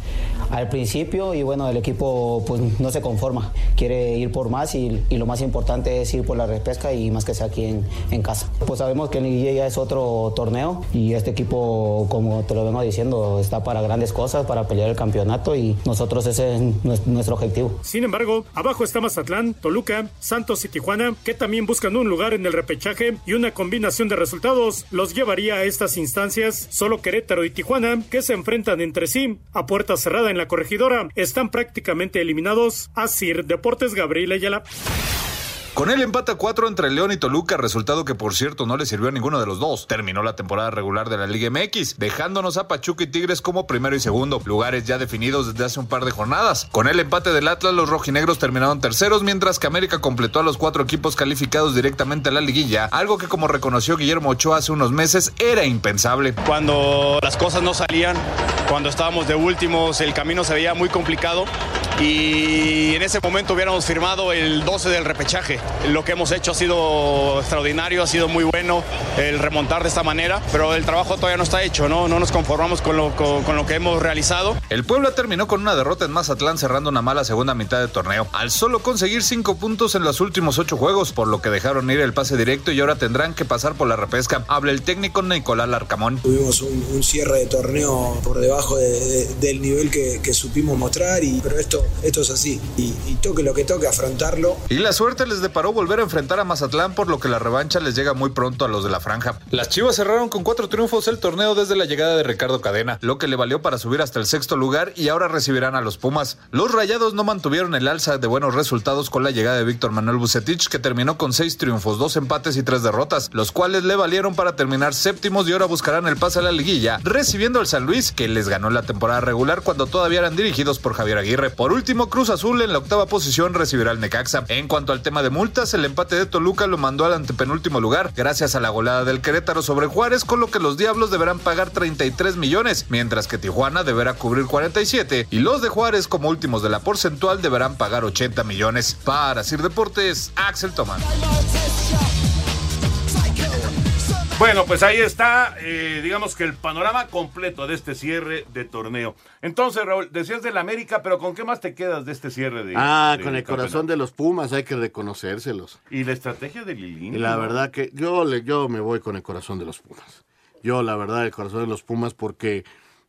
al principio y bueno, el equipo pues no se conforma, quiere ir por más y, y lo más importante es ir por la repesca y más que sea aquí en, en casa. Pues sabemos que ya es otro torneo y este equipo, como te lo vengo diciendo, está para grandes cosas, para pelear el campeonato y nosotros ese es nues- nuestro objetivo. Sin embargo, abajo está Mazatlán, Toluca, Santos y Tijuana, que también buscan un lugar en el repechaje y una combinación de resultados los llevaría a estas instancias. Solo Querétaro y Tijuana, que se enfrentan entre sí a puerta cerrada en la corregidora, están prácticamente eliminados. Asir Deportes Gabriel Ayala. Con el empate a cuatro entre León y Toluca, resultado que por cierto no le sirvió a ninguno de los dos, terminó la temporada regular de la Liga MX, dejándonos a Pachuca y Tigres como primero y segundo, lugares ya definidos desde hace un par de jornadas. Con el empate del Atlas, los rojinegros terminaron terceros, mientras que América completó a los cuatro equipos calificados directamente a la liguilla, algo que como reconoció Guillermo Ochoa hace unos meses era impensable. Cuando las cosas no salían, cuando estábamos de últimos, el camino se veía muy complicado y en ese momento hubiéramos firmado el 12 del repechaje. Lo que hemos hecho ha sido extraordinario, ha sido muy bueno el remontar de esta manera, pero el trabajo todavía no está hecho, ¿no? No nos conformamos con lo, con, con lo que hemos realizado. El Puebla terminó con una derrota en Mazatlán cerrando una mala segunda mitad de torneo, al solo conseguir cinco puntos en los últimos ocho juegos, por lo que dejaron ir el pase directo y ahora tendrán que pasar por la repesca. Habla el técnico Nicolás Larcamón. Tuvimos un, un cierre de torneo por debajo de- de- del nivel que, que supimos mostrar, y, pero esto, esto es así. Y, toque lo que toque, afrontarlo. Y la suerte les deparó volver a enfrentar a Mazatlán, por lo que la revancha les llega muy pronto a los de la franja. Las Chivas cerraron con cuatro triunfos el torneo desde la llegada de Ricardo Cadena, lo que le valió para subir hasta el sexto lugar y ahora recibirán a los Pumas. Los Rayados no mantuvieron el alza de buenos resultados con la llegada de Víctor Manuel Bucetich, que terminó con seis triunfos, dos empates y tres derrotas, los cuales le valieron para terminar séptimos y ahora buscarán el pase a la liguilla, recibiendo al San Luis, que les ganó la temporada regular cuando todavía eran dirigidos por Javier Aguirre. Por último, Cruz Azul en la octava posición recibirá al Necaxa. En cuanto al tema de multas, el empate de Toluca lo mandó al antepenúltimo lugar, gracias a la goleada del Querétaro sobre Juárez, con lo que los Diablos deberán pagar 33 millones, mientras que Tijuana deberá cubrir 47 y los de Juárez como últimos de la porcentual deberán pagar 80 millones. Para Sir Deportes, Axel Tomás. Bueno, pues ahí está, eh, digamos que el panorama completo de este cierre de torneo. Entonces, Raúl, decías del América, pero ¿con qué más te quedas de este cierre de Ah, de con el campeonato? corazón de los Pumas hay que reconocérselos. Y la estrategia de Lilín. Y la verdad que yo, le, yo me voy con el corazón de los Pumas. Yo, la verdad, el corazón de los Pumas porque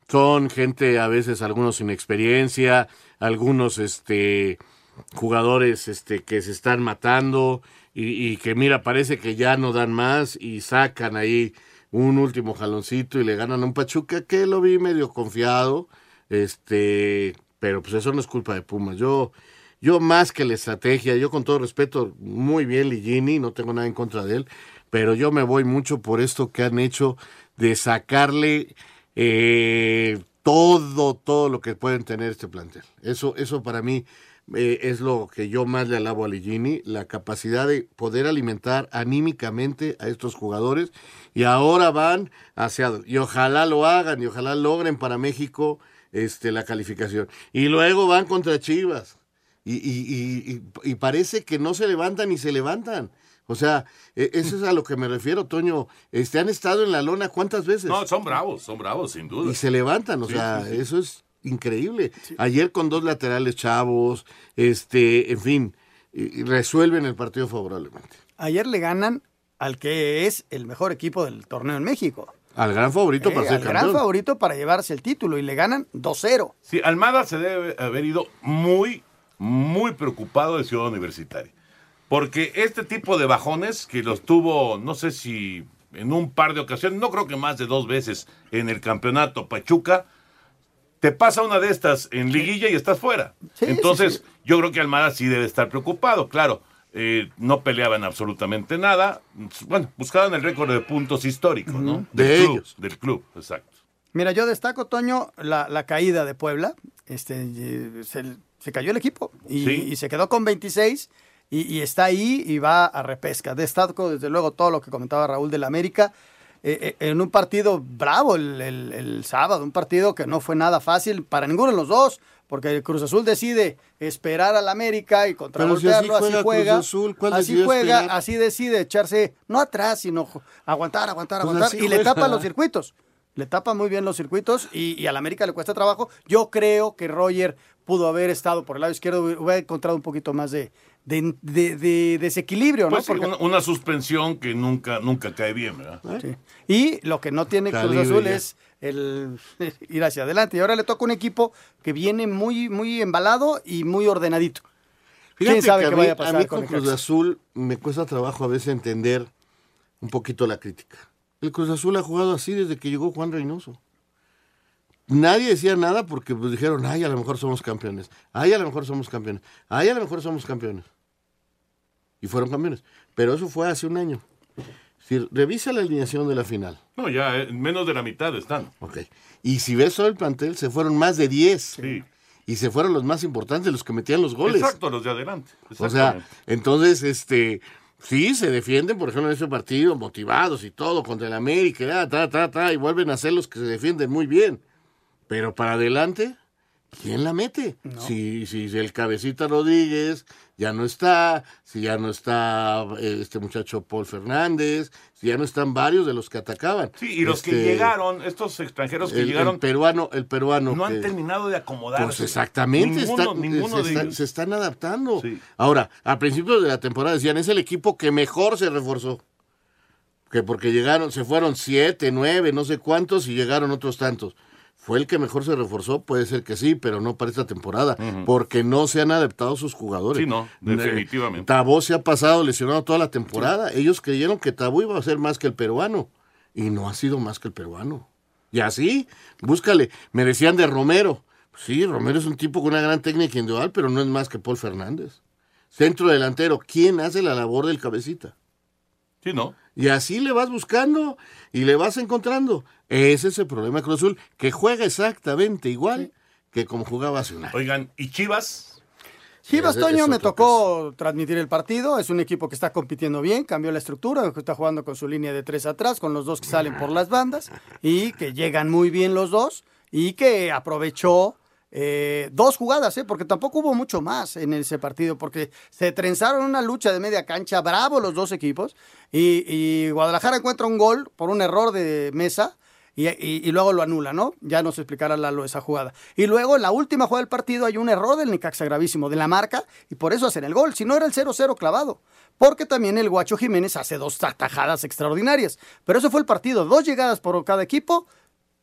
son gente a veces, algunos sin experiencia, algunos este, jugadores este, que se están matando y, que mira, parece que ya no dan más y sacan ahí un último jaloncito y le ganan a un Pachuca que lo vi medio confiado, este, pero pues eso no es culpa de Pumas. Yo, yo más que la estrategia, yo con todo respeto, muy bien Ligini, no tengo nada en contra de él, pero yo me voy mucho por esto que han hecho de sacarle eh, todo, todo lo que pueden tener este plantel. Eso, eso para mí eh, es lo que yo más le alabo a Ligini, la capacidad de poder alimentar anímicamente a estos jugadores y ahora van hacia y ojalá lo hagan y ojalá logren para México este la calificación y luego van contra Chivas y, y, y, y parece que no se levantan ni se levantan. O sea, e- eso es a lo que me refiero, Toño. Este, han estado en la lona cuántas veces No, son bravos, son bravos, sin duda. y se levantan, o Sí, sea, sí, sí. eso es increíble. Ayer con dos laterales chavos, este, en fin, y- y resuelven el partido favorablemente. Ayer le ganan al que es el mejor equipo del torneo en México. Al gran favorito Eh, para ser al gran campeón. favorito para llevarse el título y le ganan 2-0. Sí, Almada se debe haber ido muy, muy preocupado de Ciudad Universitaria. Porque este tipo de bajones que los tuvo, no sé si en un par de ocasiones, no creo que más de dos veces en el campeonato Pachuca, te pasa una de estas en liguilla y estás fuera. Entonces, sí, yo creo que Almada sí debe estar preocupado. Claro, eh, no peleaban absolutamente nada. Bueno, buscaban el récord de puntos histórico, ¿no? De Del club, ellos. Del club, exacto. Mira, yo destaco, Toño, la, la caída de Puebla. Este, y se, se cayó el equipo y, Sí. y se quedó con 26 y, y está ahí y va a repesca. Destaco, desde luego, todo lo que comentaba Raúl del América. Eh, eh, en un partido bravo el, el- el sábado, un partido que no fue nada fácil para ninguno de los dos, porque el Cruz Azul decide esperar al América y contravoltearlo, si así así juega juega, Cruz Azul, ¿cuál así juega, esperar? así decide echarse, no atrás, sino aguantar, aguantar, Pues aguantar, y le tapa los circuitos. Le tapa muy bien los circuitos y, y al América le cuesta trabajo. Yo creo que Roger pudo haber estado por el lado izquierdo, hubiera encontrado un poquito más de, de, de- de desequilibrio, Pues sí, ¿no? Porque- una, una suspensión que nunca, nunca cae bien, ¿verdad? Sí. Y lo que no tiene Cruz Calibre Azul ya. es el ir hacia adelante. Y ahora le toca un equipo que viene muy, muy embalado y muy ordenadito. Fíjate ¿Quién sabe que qué a mí, vaya a a pasar mí con con Cruz? Azul me cuesta trabajo a veces entender un poquito la crítica. El Cruz Azul ha jugado así desde que llegó Juan Reynoso. Nadie decía nada porque pues, dijeron, ay, a lo mejor somos campeones. Ay, a lo mejor somos campeones. Ay, a lo mejor somos campeones. Y fueron campeones. Pero eso fue hace un año. Si revisa la alineación de la final. No, ya eh, menos de la mitad están. Ok. Y si ves todo el plantel, se fueron más de 10. Sí. Y se fueron los más importantes, los que metían los goles. Exacto, los de adelante. O sea, entonces, este, sí, se defienden, por ejemplo, en ese partido, motivados y todo, contra el América, ah, ta, ta, ta, y vuelven a ser los que se defienden muy bien. Pero para adelante, ¿quién la mete? Si, si el cabecita Rodríguez ya no está, si ya no está eh, este muchacho Paul Fernández, si ya no están varios de los que atacaban. Sí, y los que Este, llegaron, estos extranjeros que el, el llegaron, peruano, el peruano. no han terminado de acomodarse. pues exactamente, Ninguno, ninguno se, de están, ellos. se están adaptando. Ahora, a principios de la temporada decían, es el equipo que mejor se reforzó. Que porque llegaron, se fueron siete, nueve, no sé cuántos y llegaron otros tantos. ¿Fue el que mejor se reforzó? Puede ser que sí, pero no para esta temporada, porque no se han adaptado sus jugadores. Sí, no, definitivamente. Tabó se ha pasado lesionado toda la temporada. Ellos creyeron que Tabó iba a ser más que el peruano, y no ha sido más que el peruano. Y así, búscale. Me decían de Romero. Sí, Romero es un tipo con una gran técnica individual, pero no es más que Paul Fernández. Centro delantero, ¿quién hace la labor del cabecita? Sí, ¿no? Y así le vas buscando y le vas encontrando. Ese es el problema de Cruz Azul, que juega exactamente igual que como jugaba hace un año. Oigan, ¿y Chivas? Chivas Toño me tocó transmitir el partido. Es un equipo que está compitiendo bien, cambió la estructura, que está jugando con su línea de tres atrás, con los dos que salen por las bandas y que llegan muy bien los dos y que aprovechó eh, dos jugadas, ¿eh? porque tampoco hubo mucho más en ese partido, porque se trenzaron una lucha de media cancha, bravo los dos equipos, y, Guadalajara encuentra un gol por un error de mesa. Y, luego lo anula, ¿no? Ya nos explicará Lalo esa jugada. Y luego en la última jugada del partido hay un error del Necaxa gravísimo, de la marca, y por eso hacen el gol. Si no era el 0-0 clavado. Porque también el Guacho Jiménez hace dos atajadas extraordinarias. Pero eso fue el partido. Dos llegadas por cada equipo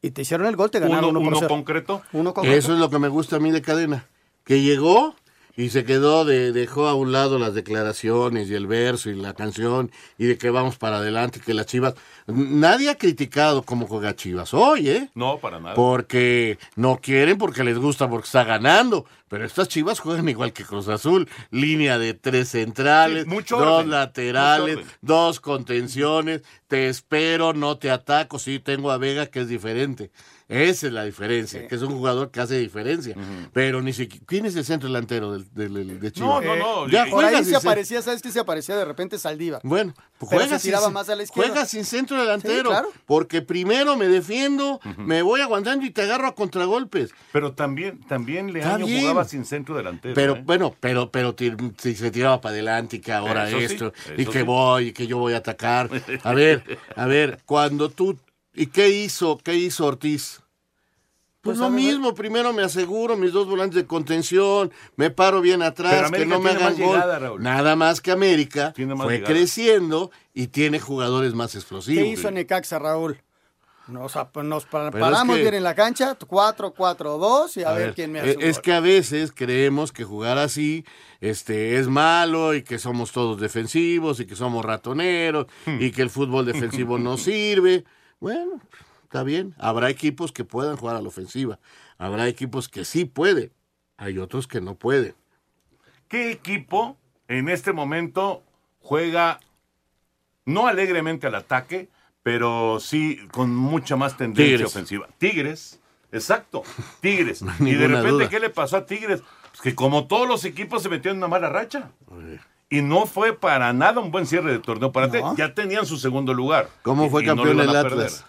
y te hicieron el gol, te ganaron Uno, uno, uno concreto. Uno concreto. Eso es lo que me gusta a mí de Cadena. Que llegó y se quedó, de, dejó a un lado las declaraciones y el verso y la canción y de que vamos para adelante, que las Chivas... Nadie ha criticado cómo juega Chivas hoy, ¿eh? No, para nada. Porque no quieren, porque les gusta, porque está ganando. Pero estas chivas juegan igual que Cruz Azul. Línea de tres centrales, Sí, mucho dos orden, laterales, mucho dos contenciones. Te espero, no te ataco. Sí, tengo a Vega, que es diferente. Esa es la diferencia, que es un jugador que hace diferencia. Pero ni siquiera. ¿Quién es el centro delantero del, del- de Chivas? Eh, Ya por juega ahí sin se aparecía, ¿sabes qué? Se aparecía de repente Saldívar. Bueno, pues juega se tiraba sin, más a la izquierda. Juega sin centro delantero. Sí, claro. Porque primero me defiendo, me voy aguantando y te agarro a contragolpes. Pero también, también Leaño bien. jugaba sin centro delantero. Pero ¿eh? bueno, pero, pero tir- si se tiraba para adelante y que ahora Eso sí, esto, y que sí. voy, y que yo voy a atacar. A ver, a ver, cuando tú, ¿y qué hizo, qué hizo Ortiz? Pues, Pues, lo ver, mismo, primero me aseguro mis dos volantes de contención, me paro bien atrás, que no me hagan más gol. llegada, Raúl. Nada más que América Tiene más fue llegada. creciendo y tiene jugadores más explosivos. ¿Qué hizo Necaxa, Raúl? Nos, nos paramos es que- bien en la cancha, 4-4-2 y a, A ver, ver, quién me eh, hace Es gol. que a veces creemos que jugar así este, es malo y que somos todos defensivos y que somos ratoneros Hmm. y que el fútbol defensivo no sirve. Bueno, está bien. Habrá equipos que puedan jugar a la ofensiva. Habrá equipos que sí pueden. Hay otros que no pueden. ¿Qué equipo en este momento juega no alegremente al ataque, pero sí con mucha más tendencia Tigres. ofensiva? Tigres, exacto, Tigres. No y de repente, duda. ¿qué le pasó a Tigres? Pues que como todos los equipos se metieron en una mala racha. Y no fue para nada un buen cierre de torneo para ti. Ya tenían su segundo lugar. ¿Cómo Y- fue y no campeón lo el van a perder. Atlas?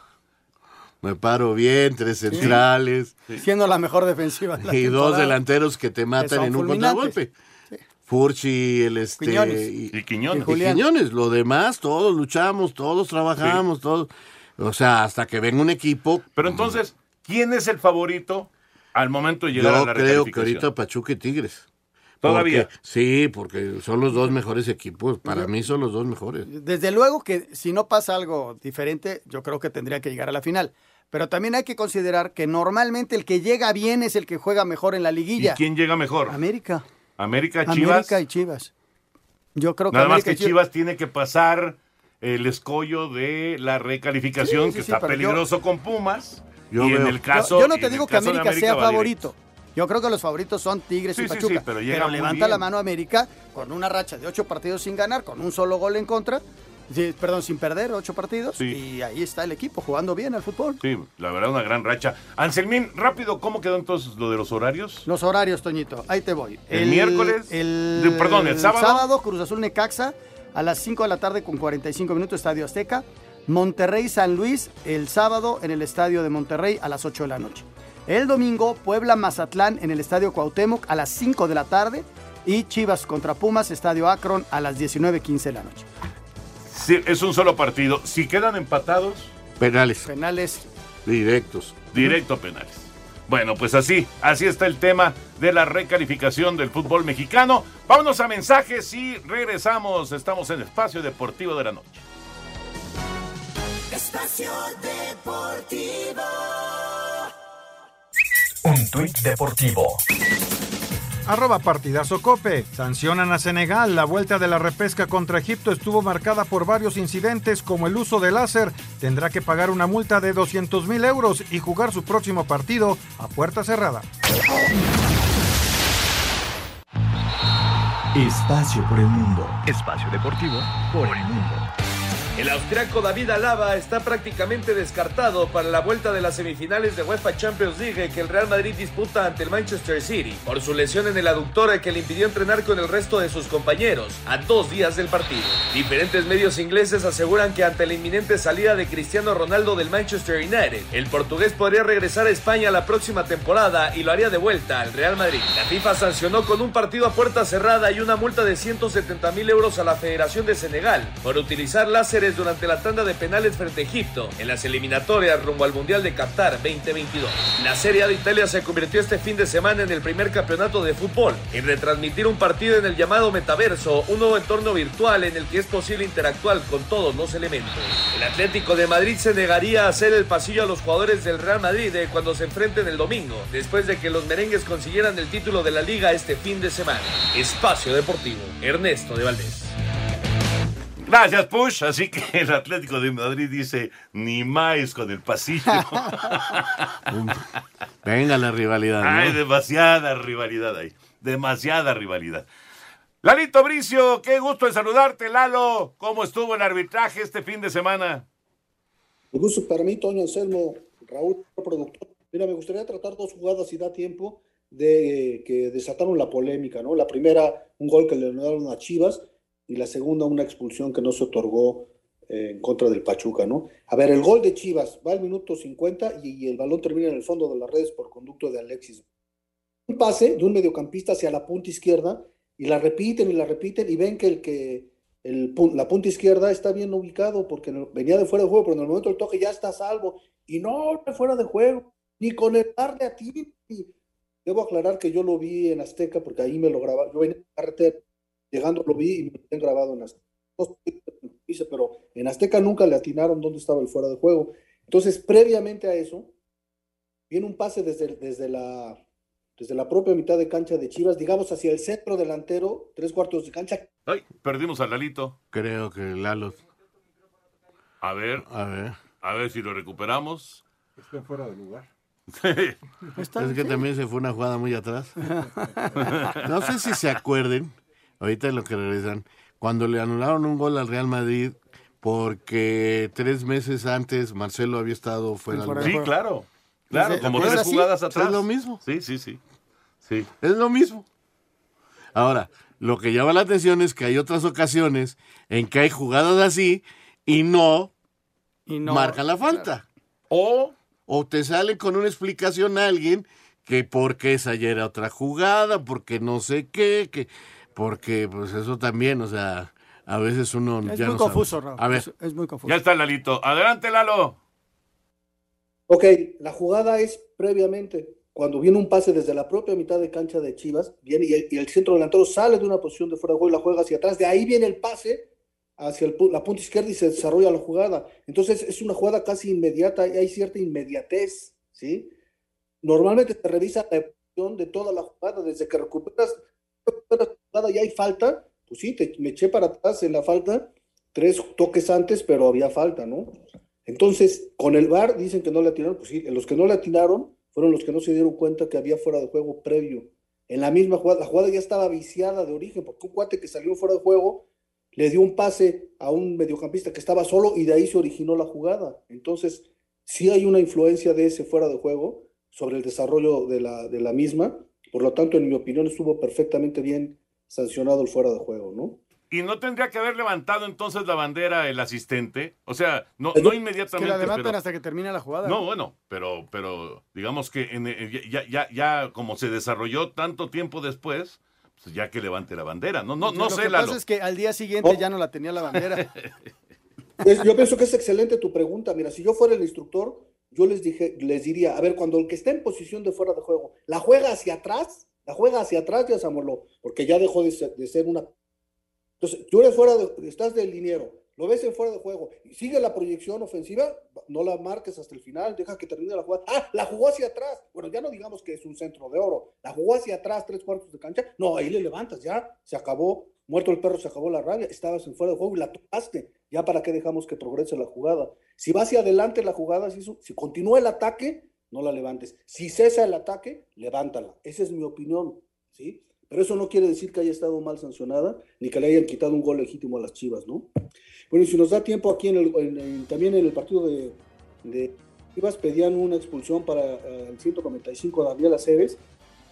Me paro bien, tres centrales Siendo la mejor defensiva. de la y dos delanteros que te matan en un contragolpe. Furchi, el este Quiñones. y, Y Quiñones. y Quiñones. Lo demás, todos luchamos, todos trabajamos, todos. O sea, hasta que venga un equipo. Pero entonces, ¿quién es el favorito al momento de llegar Yo a la creo que ahorita Pachuca y Tigres. ¿Todavía? Porque- sí, porque son los dos mejores equipos. Para mí son los dos mejores. Desde luego que si no pasa algo diferente, yo creo que tendría que llegar a la final. Pero también hay que considerar que normalmente el que llega bien es el que juega mejor en la ¿Y liguilla. quién llega mejor? América. América, Chivas. América y Chivas. Yo creo que Nada más que y Chivas- Chivas tiene que pasar el escollo de la recalificación, Sí, sí, que sí, está yo- peligroso con Pumas. Yo y en el caso. yo, yo no y te digo que América sea favorito. Yo creo que los favoritos son Tigres Sí, y sí, Pachuca. sí, pero llega muy levanta la mano América con una racha de ocho partidos sin ganar, con un solo gol en contra. Sí, perdón, sin perder ocho partidos. Sí. Y ahí está el equipo jugando bien al fútbol. Sí, la verdad, una gran racha. Anselmín, rápido, ¿cómo quedó entonces lo de los horarios? Los horarios, Toñito. Ahí te voy. El miércoles, El, de- perdón, el sábado. Cruz Azul Necaxa a las 5 de la tarde con 45 minutos, Estadio Azteca. Monterrey San Luis el sábado en el Estadio de Monterrey a las 8 de la noche. El domingo, Puebla Mazatlán en el Estadio Cuauhtémoc a las 5 de la tarde. Y Chivas contra Pumas, Estadio Akron a las 19.15 de la noche. Sí, es un solo partido. Si quedan empatados, Penales. Penales. Directos. directo a penales. Bueno, pues así, así está el tema de la recalificación del fútbol mexicano. Vámonos a mensajes y regresamos. Estamos en Espacio Deportivo de la Noche. Espacio Deportivo. Un tuit deportivo. Arroba partidazo Cope. Sancionan a Senegal. La vuelta de la repesca contra Egipto estuvo marcada por varios incidentes como el uso de láser. Tendrá que pagar una multa de 200 mil euros y jugar su próximo partido a puerta cerrada. Espacio por el mundo. Espacio deportivo por el mundo. El austriaco David Alaba está prácticamente descartado para la vuelta de las semifinales de UEFA Champions League que el Real Madrid disputa ante el Manchester City por su lesión en el aductor que le impidió entrenar con el resto de sus compañeros a dos días del partido. Diferentes medios ingleses aseguran que ante la inminente salida de Cristiano Ronaldo del Manchester United, el portugués podría regresar a España la próxima temporada y lo haría de vuelta al Real Madrid. La FIFA sancionó con un partido a puerta cerrada y una multa de 170 mil euros a la Federación de Senegal por utilizar durante la tanda de penales frente a Egipto en las eliminatorias rumbo al Mundial de Qatar 2022. La Serie A de Italia se convirtió este fin de semana en el primer campeonato de fútbol en retransmitir un partido en el llamado metaverso, un nuevo entorno virtual en el que es posible interactuar con todos los elementos. El Atlético de Madrid se negaría a hacer el pasillo a los jugadores del Real Madrid eh, cuando se enfrenten el domingo, después de que los merengues consiguieran el título de la liga este fin de semana. Espacio Deportivo, Ernesto de Valdés. Gracias, Push. Así que el Atlético de Madrid dice ni más con el pasillo. Venga la rivalidad. ¿no? Hay demasiada rivalidad ahí. Demasiada rivalidad. Lalito Bricio, qué gusto en saludarte, Lalo. ¿Cómo estuvo el arbitraje este fin de semana? Un gusto para mí, Toño Anselmo. Raúl, productor. Mira, me gustaría tratar dos jugadas si da tiempo de que desataron la polémica, ¿no? La primera, un gol que le dieron a Chivas y la segunda, una expulsión que no se otorgó eh, en contra del Pachuca, ¿no? A ver, el gol de Chivas va al minuto 50 y, el balón termina en el fondo de las redes por conducto de Alexis. Un pase de un mediocampista hacia la punta izquierda y la repiten y la repiten y ven que el que el, la punta izquierda está bien ubicado porque venía de fuera de juego, pero en el momento del toque ya está salvo y no fuera de juego, ni con el darle a ti. Debo aclarar que yo lo vi en Azteca porque ahí me lo grababa. Yo venía en carretera, llegando lo vi y me lo grabado en Azteca. Pero en Azteca nunca le atinaron dónde estaba el fuera de juego. Entonces, previamente a eso, viene un pase desde, desde, la, desde la propia mitad de cancha de Chivas, digamos hacia el centro delantero, tres cuartos de cancha. Ay, perdimos a Lalito. Creo que Lalo. A ver. A ver. A ver si lo recuperamos. Está fuera de lugar. Es que también se fue una jugada muy atrás. No sé si se acuerden, ahorita lo que regresan, cuando le anularon un gol al Real Madrid porque tres meses antes Marcelo había estado fuera del Sí, claro. Claro, ¿Es como así? tres jugadas Es atrás. lo mismo. Sí, sí, sí. Sí. Es lo mismo. Ahora, lo que llama la atención es que hay otras ocasiones en que hay jugadas así y no, no- marca la falta. O, o te sale con una explicación a alguien que porque esa ya era otra jugada, porque no sé qué, que porque pues eso también, o sea, a veces uno Es ya muy no confuso, sabe. Raúl. A ver, Es, es muy confuso. Ya está Lalito. Adelante, Lalo. Ok, la jugada es previamente, cuando viene un pase desde la propia mitad de cancha de Chivas, viene y el, y el centro delantero sale de una posición de fuera de juego y la juega hacia atrás, de ahí viene el pase hacia el la punta izquierda y se desarrolla la jugada. Entonces es una jugada casi inmediata y hay cierta inmediatez, ¿sí? Normalmente se revisa la evolución de toda la jugada, desde que recuperas, y hay falta, pues sí, te, me eché para atrás en la falta, tres toques antes, pero había falta, ¿no? Entonces, con el VAR dicen que no le atinaron, pues sí, los que no le atinaron fueron los que no se dieron cuenta que había fuera de juego previo. En la misma jugada, la jugada ya estaba viciada de origen, porque un cuate que salió fuera de juego le dio un pase a un mediocampista que estaba solo y de ahí se originó la jugada. Entonces, sí hay una influencia de ese fuera de juego sobre el desarrollo de la, de la misma. Por lo tanto, en mi opinión, estuvo perfectamente bien sancionado el fuera de juego, ¿no? ¿Y no tendría que haber levantado entonces la bandera el asistente? O sea, no, no que inmediatamente. la levantan pero- hasta que termina la jugada. No, bueno, pero, pero digamos que en- en- ya, ya, ya como se desarrolló tanto tiempo después, pues ya que levante la bandera. No, no, no Lo sé, que Lalo. pasa es que al día siguiente ya no la tenía la bandera. Yo pienso que es excelente tu pregunta. Mira, si yo fuera el instructor, yo les dije, les diría, a ver, cuando el que está en posición de fuera de juego, la juega hacia atrás, la juega hacia atrás, ya amoló, porque ya dejó de ser, de ser una. Entonces, tú eres fuera de, estás del liniero, lo ves en fuera de juego, y sigue la proyección ofensiva, no la marques hasta el final, deja que termine la jugada. Ah, la jugó hacia atrás. Bueno, ya no digamos que es un centro de oro, la jugó hacia atrás, tres cuartos de cancha. No, ahí le levantas, ya, se acabó, muerto el perro, se acabó la rabia, estabas en fuera de juego y la tocaste. Ya para qué dejamos que progrese la jugada. Si va hacia adelante la jugada, si, si continúa el ataque, no la levantes. Si cesa el ataque, levántala. Esa es mi opinión, ¿sí? Pero eso no quiere decir que haya estado mal sancionada, ni que le hayan quitado un gol legítimo a las Chivas, ¿no? Bueno, y si nos da tiempo aquí en el, también en el partido de, Chivas pedían una expulsión para eh, el 195 de Daniel Aceves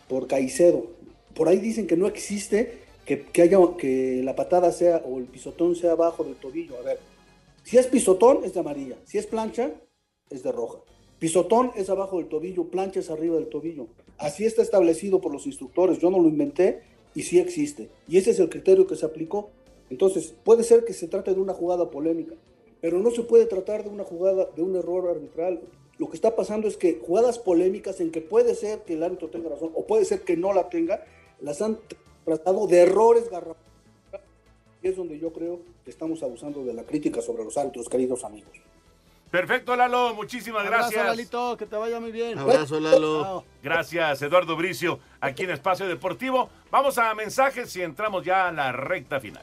por Caicedo. Por ahí dicen que no existe que, que haya que la patada sea o el pisotón sea abajo del tobillo. A ver, si es pisotón es de amarilla, si es plancha es de roja. Pisotón es abajo del tobillo, plancha es arriba del tobillo. Así está establecido por los instructores. Yo no lo inventé y sí existe. Y ese es el criterio que se aplicó. Entonces, puede ser que se trate de una jugada polémica, pero no se puede tratar de una jugada, de un error arbitral. Lo que está pasando es que jugadas polémicas en que puede ser que el árbitro tenga razón o puede ser que no la tenga, las han tratado de errores garrafales. Y es donde yo creo que estamos abusando de la crítica sobre los árbitros, queridos amigos. Perfecto, Lalo. Muchísimas Abrazo, gracias. Lalito, que te vaya muy bien. Abrazo, Lalo. Gracias, Eduardo Bricio, aquí en Espacio Deportivo. Vamos a mensajes y entramos ya a la recta final.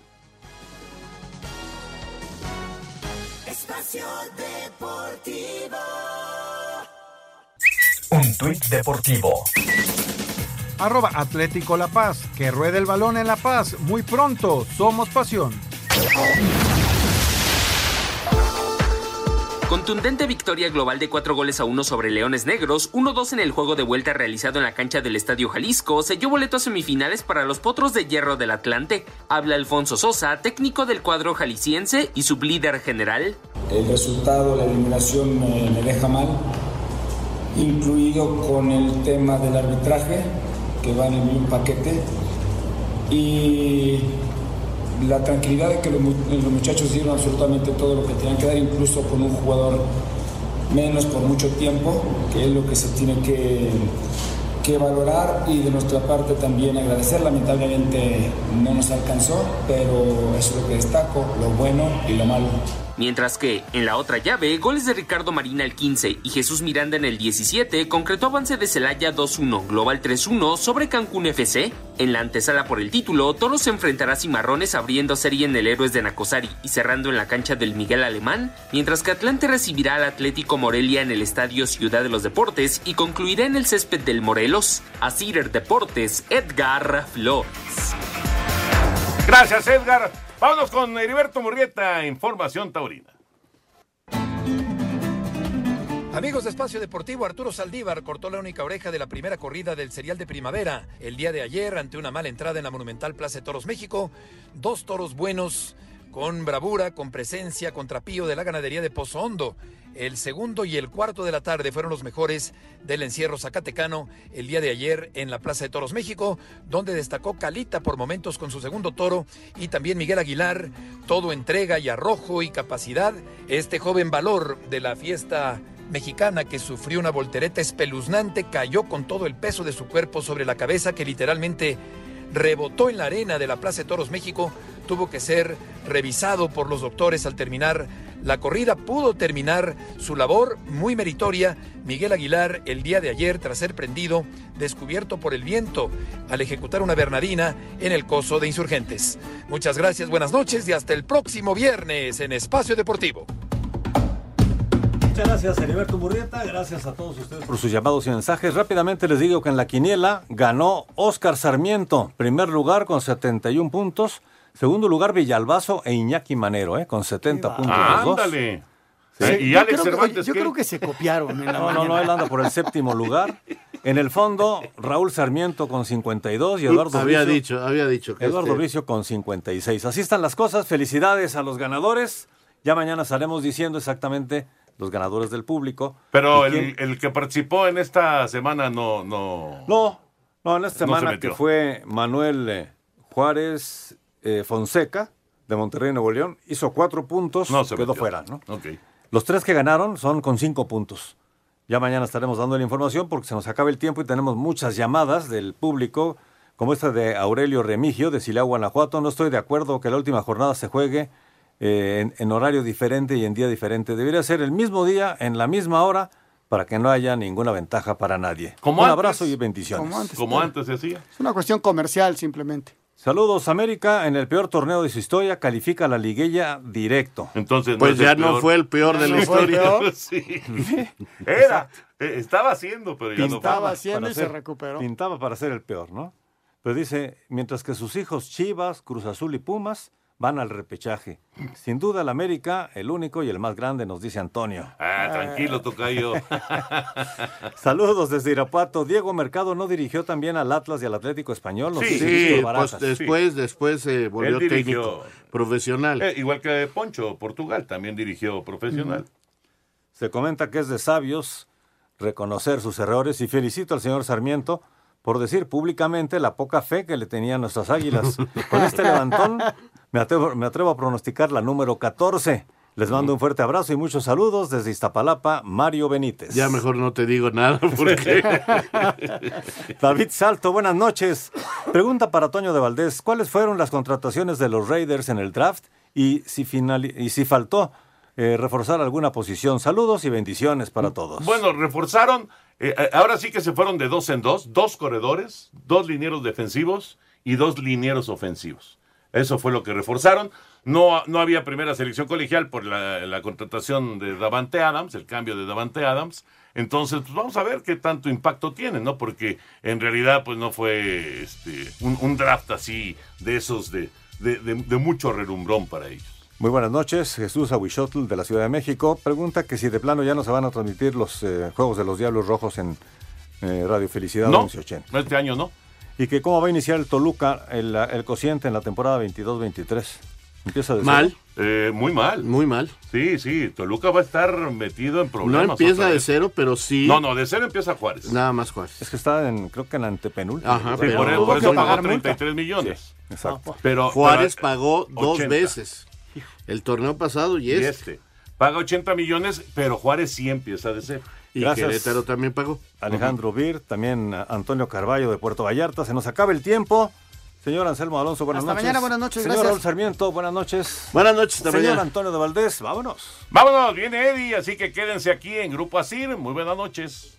Espacio Deportivo. Un tuit deportivo. Arroba Atlético La Paz. Que ruede el balón en La Paz. Muy pronto. Somos pasión. Contundente victoria global de cuatro goles a uno sobre Leones Negros, 1-2 en el juego de vuelta realizado en la cancha del Estadio Jalisco, selló boleto a semifinales para los Potros de Hierro del Atlante. Habla Alfonso Sosa, técnico del cuadro jalisciense y sublíder general. El resultado, la eliminación me, me deja mal, incluido con el tema del arbitraje, que va en mismo paquete, y la tranquilidad de que los, mu- los muchachos dieron absolutamente todo lo que tenían que dar, incluso con un jugador menos por mucho tiempo, que es lo que se tiene que, que valorar y de nuestra parte también agradecer. Lamentablemente no nos alcanzó, pero eso es lo que destaco, lo bueno y lo malo. Mientras que, en la otra llave, goles de Ricardo Marina al 15 y Jesús Miranda en el 17 concretó avance de Celaya 2-1, Global 3-1 sobre Cancún FC. En la antesala por el título, Toros se enfrentará a Cimarrones abriendo serie en el Héroes de Nacosari y cerrando en la cancha del Miguel Alemán, mientras que Atlante recibirá al Atlético Morelia en el Estadio Ciudad de los Deportes y concluirá en el césped del Morelos. A Cider Deportes, Edgar Flores. Gracias, Edgar. Vámonos con Heriberto Murrieta, Información Taurina. Amigos de Espacio Deportivo, Arturo Saldívar cortó la única oreja de la primera corrida del serial de primavera el día de ayer ante una mala entrada en la Monumental Plaza de Toros México. Dos toros buenos, con bravura, con presencia, con trapío de la ganadería de Pozo Hondo. El segundo y el cuarto de la tarde fueron los mejores del encierro zacatecano el día de ayer en la Plaza de Toros México, donde destacó Calita por momentos con su segundo toro y también Miguel Aguilar, todo entrega y arrojo y capacidad. Este joven valor de la fiesta mexicana que sufrió una voltereta espeluznante cayó con todo el peso de su cuerpo sobre la cabeza que literalmente rebotó en la arena de la Plaza de Toros México, tuvo que ser revisado por los doctores al terminar la corrida, pudo terminar su labor muy meritoria. Miguel Aguilar el día de ayer, tras ser prendido, descubierto por el viento al ejecutar una bernadina en el coso de insurgentes. Muchas gracias, buenas noches y hasta el próximo viernes en Espacio Deportivo. Muchas gracias, Heriberto Murrieta. Gracias a todos ustedes por sus llamados y mensajes. Rápidamente les digo que en la quiniela ganó Oscar Sarmiento, primer lugar con 71 puntos. Segundo lugar, Villalbazo e Iñaki Manero, ¿eh? con 70 puntos. los dos. Ándale. Sí. Y Yo Alex creo Cervantes. yo creo que se copiaron en la No, no, no, él anda por el séptimo lugar. En el fondo, Raúl Sarmiento con 52 y Eduardo había Bricio- dicho, había dicho que Eduardo este- Bricio con 56. Así están las cosas. Felicidades a los ganadores. Ya mañana estaremos diciendo exactamente los ganadores del público. Pero ¿Y quién- el, el que participó en esta semana no. No, No, no, en esta No se semana que fue Manuel eh, Juárez eh, Fonseca de Monterrey, Nuevo León, hizo cuatro puntos, No se quedó metió. fuera, ¿no? Los tres que ganaron son con cinco puntos. Ya mañana estaremos dando la información porque se nos acaba el tiempo y tenemos muchas llamadas del público, como esta de Aurelio Remigio de Silao, Guanajuato. No estoy de acuerdo que la última jornada se juegue eh, en, en horario diferente y en día diferente. Debería ser el mismo día, en la misma hora, para que no haya ninguna ventaja para nadie. Como Un antes. abrazo y bendiciones. Como antes, Como antes se hacía. Es una cuestión comercial simplemente. Saludos, América. En el peor torneo de su historia califica la liguilla directo. Entonces, Pues ya no fue el peor de la historia. sí. Era. eh, Estaba haciendo, pero ya no Estaba fue. haciendo para y se recuperó. Pintaba para ser el peor, ¿no? Pero dice, mientras que sus hijos Chivas, Cruz Azul y Pumas van al repechaje. Sin duda el América, el único y el más grande, nos dice Antonio. Ah, tranquilo, tocayo. Saludos desde Irapuato. Diego Mercado no dirigió también al Atlas y al Atlético Español. Nos Sí, Sí, pues después, después se volvió Él dirigió. técnico profesional. Eh, igual que Poncho, Portugal, también dirigió profesional. Se comenta que es de sabios reconocer sus errores y felicito al señor Sarmiento por decir públicamente la poca fe que le tenían nuestras águilas. Con este levantón me atrevo, me atrevo a pronosticar la número 14. Les mando un fuerte abrazo y muchos saludos desde Iztapalapa, Mario Benítez. Ya mejor no te digo nada porque David Salto, buenas noches. Pregunta para Toño de Valdés, ¿cuáles fueron las contrataciones de los Raiders en el draft y si, finali- y si faltó eh, reforzar alguna posición? Saludos y bendiciones para todos. Bueno, reforzaron. eh, eh, ahora sí que se fueron de dos en dos: dos corredores, dos linieros defensivos y dos linieros ofensivos. Eso fue lo que reforzaron. No, no había primera selección colegial por la, la contratación de Davante Adams, el cambio de Davante Adams. Entonces, pues vamos a ver qué tanto impacto tiene, ¿no? Porque en realidad, pues no fue este, un, un draft así de esos de, de, de- de mucho relumbrón para ellos. Muy buenas noches, Jesús Aguichotl de la Ciudad de México. Pregunta que si de plano ya no se van a transmitir los eh, Juegos de los Diablos Rojos en eh, Radio Felicidad No, 1180. este año no. Y que cómo va a iniciar el Toluca, el, el cociente en la temporada 22-23. Empieza de Mal. Eh, muy mal. Muy mal. Sí, sí, Toluca va a estar metido en problemas. No empieza de cero, pero sí. No, no, de cero empieza Juárez. Nada más Juárez. Es que está en, creo que en la antepenúltima. Ajá, Sí, pero por, por eso pagar pagó multa. 33 millones. Exacto. Pero, Juárez pero, pagó dos 80. veces. El torneo pasado y Y este. este. Paga 80 millones, pero Juárez sí empieza de cero. Y Querétaro también pagó. Alejandro Bir, también a- Antonio Carballo de Puerto Vallarta. Se nos acaba el tiempo. Señor Anselmo Alonso, buenas Hasta noches. mañana, buenas noches, Señor gracias. Raúl Sarmiento, buenas noches. Buenas noches, hasta Señor mañana. Antonio de Valdés, vámonos. Vámonos, viene Eddie, así que quédense aquí en Grupo Asir. Muy buenas noches.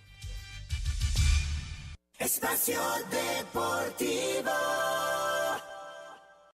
Espacio Deportivo.